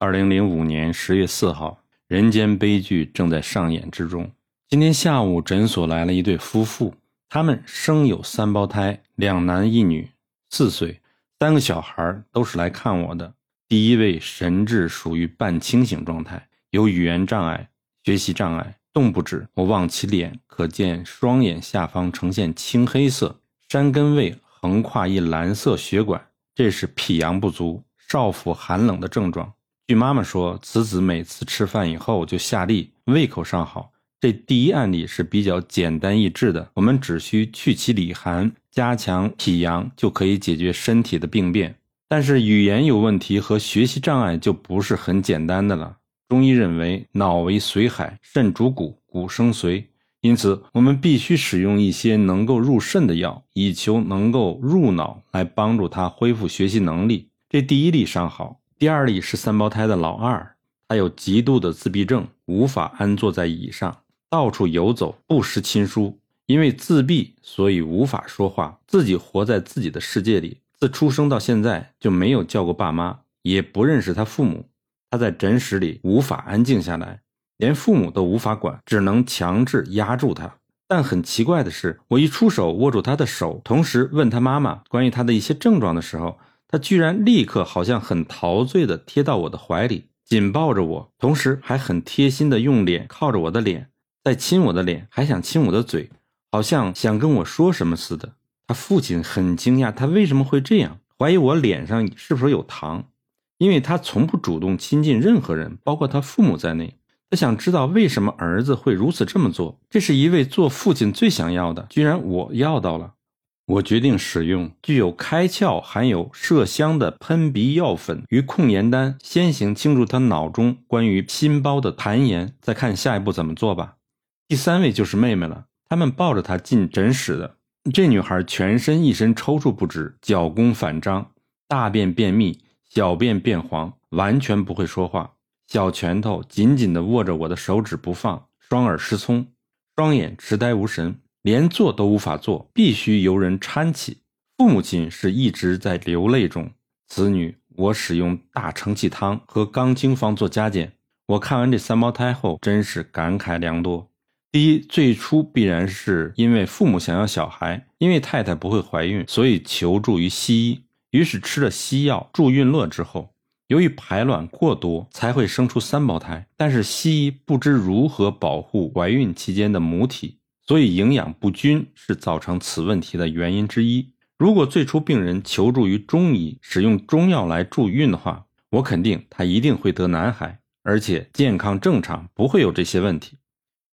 二零零五年十月四号，人间悲剧正在上演之中。今天下午，诊所来了一对夫妇，他们生有三胞胎，两男一女，四岁，三个小孩都是来看我的。第一位神志属于半清醒状态，有语言障碍、学习障碍，动不止。我望其脸，可见双眼下方呈现青黑色，山根位横跨一蓝色血管，这是脾阳不足、少腹寒冷的症状。据妈妈说，此子每次吃饭以后就下痢，胃口尚好。这第一案例是比较简单易治的，我们只需去其里寒，加强脾阳，就可以解决身体的病变。但是语言有问题和学习障碍就不是很简单的了。中医认为，脑为髓海，肾主骨，骨生髓，因此我们必须使用一些能够入肾的药，以求能够入脑，来帮助他恢复学习能力。这第一例尚好。第二例是三胞胎的老二，他有极度的自闭症，无法安坐在椅上，到处游走，不识亲疏。因为自闭，所以无法说话，自己活在自己的世界里。自出生到现在就没有叫过爸妈，也不认识他父母。他在诊室里无法安静下来，连父母都无法管，只能强制压住他。但很奇怪的是，我一出手握住他的手，同时问他妈妈关于他的一些症状的时候。他居然立刻好像很陶醉的贴到我的怀里，紧抱着我，同时还很贴心的用脸靠着我的脸，在亲我的脸，还想亲我的嘴，好像想跟我说什么似的。他父亲很惊讶，他为什么会这样？怀疑我脸上是否有糖？因为他从不主动亲近任何人，包括他父母在内。他想知道为什么儿子会如此这么做。这是一位做父亲最想要的，居然我要到了。我决定使用具有开窍、含有麝香的喷鼻药粉与控盐丹，先行清除他脑中关于心包的痰盐，再看下一步怎么做吧。第三位就是妹妹了，他们抱着她进诊室的。这女孩全身一身抽搐不止，脚弓反张，大便便秘，小便变黄，完全不会说话，小拳头紧紧地握着我的手指不放，双耳失聪，双眼痴呆无神。连坐都无法坐，必须由人搀起。父母亲是一直在流泪中。子女，我使用大承气汤和钢精方做加减。我看完这三胞胎后，真是感慨良多。第一，最初必然是因为父母想要小孩，因为太太不会怀孕，所以求助于西医。于是吃了西药助孕乐之后，由于排卵过多，才会生出三胞胎。但是西医不知如何保护怀孕期间的母体。所以营养不均是造成此问题的原因之一。如果最初病人求助于中医，使用中药来助孕的话，我肯定他一定会得男孩，而且健康正常，不会有这些问题。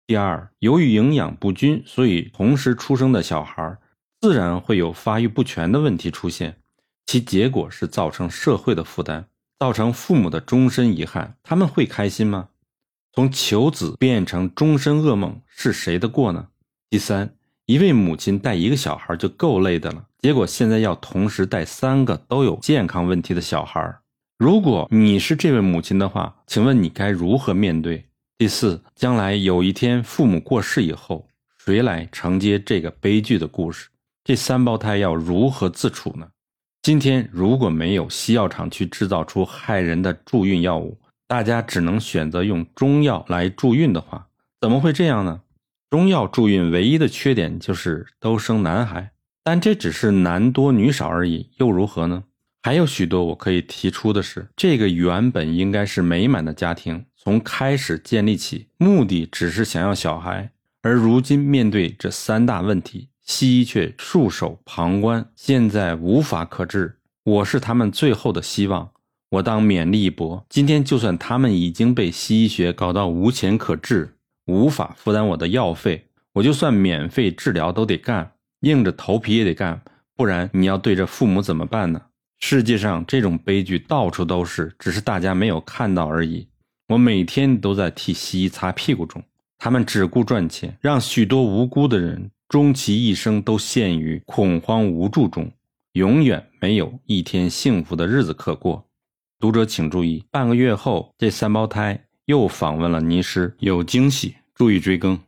第二，由于营养不均，所以同时出生的小孩自然会有发育不全的问题出现，其结果是造成社会的负担，造成父母的终身遗憾。他们会开心吗？从求子变成终身噩梦，是谁的过呢？第三，一位母亲带一个小孩就够累的了，结果现在要同时带三个都有健康问题的小孩。如果你是这位母亲的话，请问你该如何面对？第四，将来有一天父母过世以后，谁来承接这个悲剧的故事？这三胞胎要如何自处呢？今天如果没有西药厂去制造出害人的助孕药物，大家只能选择用中药来助孕的话，怎么会这样呢？中药助孕唯一的缺点就是都生男孩，但这只是男多女少而已，又如何呢？还有许多我可以提出的是，这个原本应该是美满的家庭，从开始建立起，目的只是想要小孩，而如今面对这三大问题，西医却束手旁观，现在无法可治。我是他们最后的希望，我当勉力一搏。今天就算他们已经被西医学搞到无钱可治。无法负担我的药费，我就算免费治疗都得干，硬着头皮也得干，不然你要对着父母怎么办呢？世界上这种悲剧到处都是，只是大家没有看到而已。我每天都在替西医擦屁股中，他们只顾赚钱，让许多无辜的人终其一生都陷于恐慌无助中，永远没有一天幸福的日子可过。读者请注意，半个月后，这三胞胎。又访问了尼师，有惊喜，注意追更。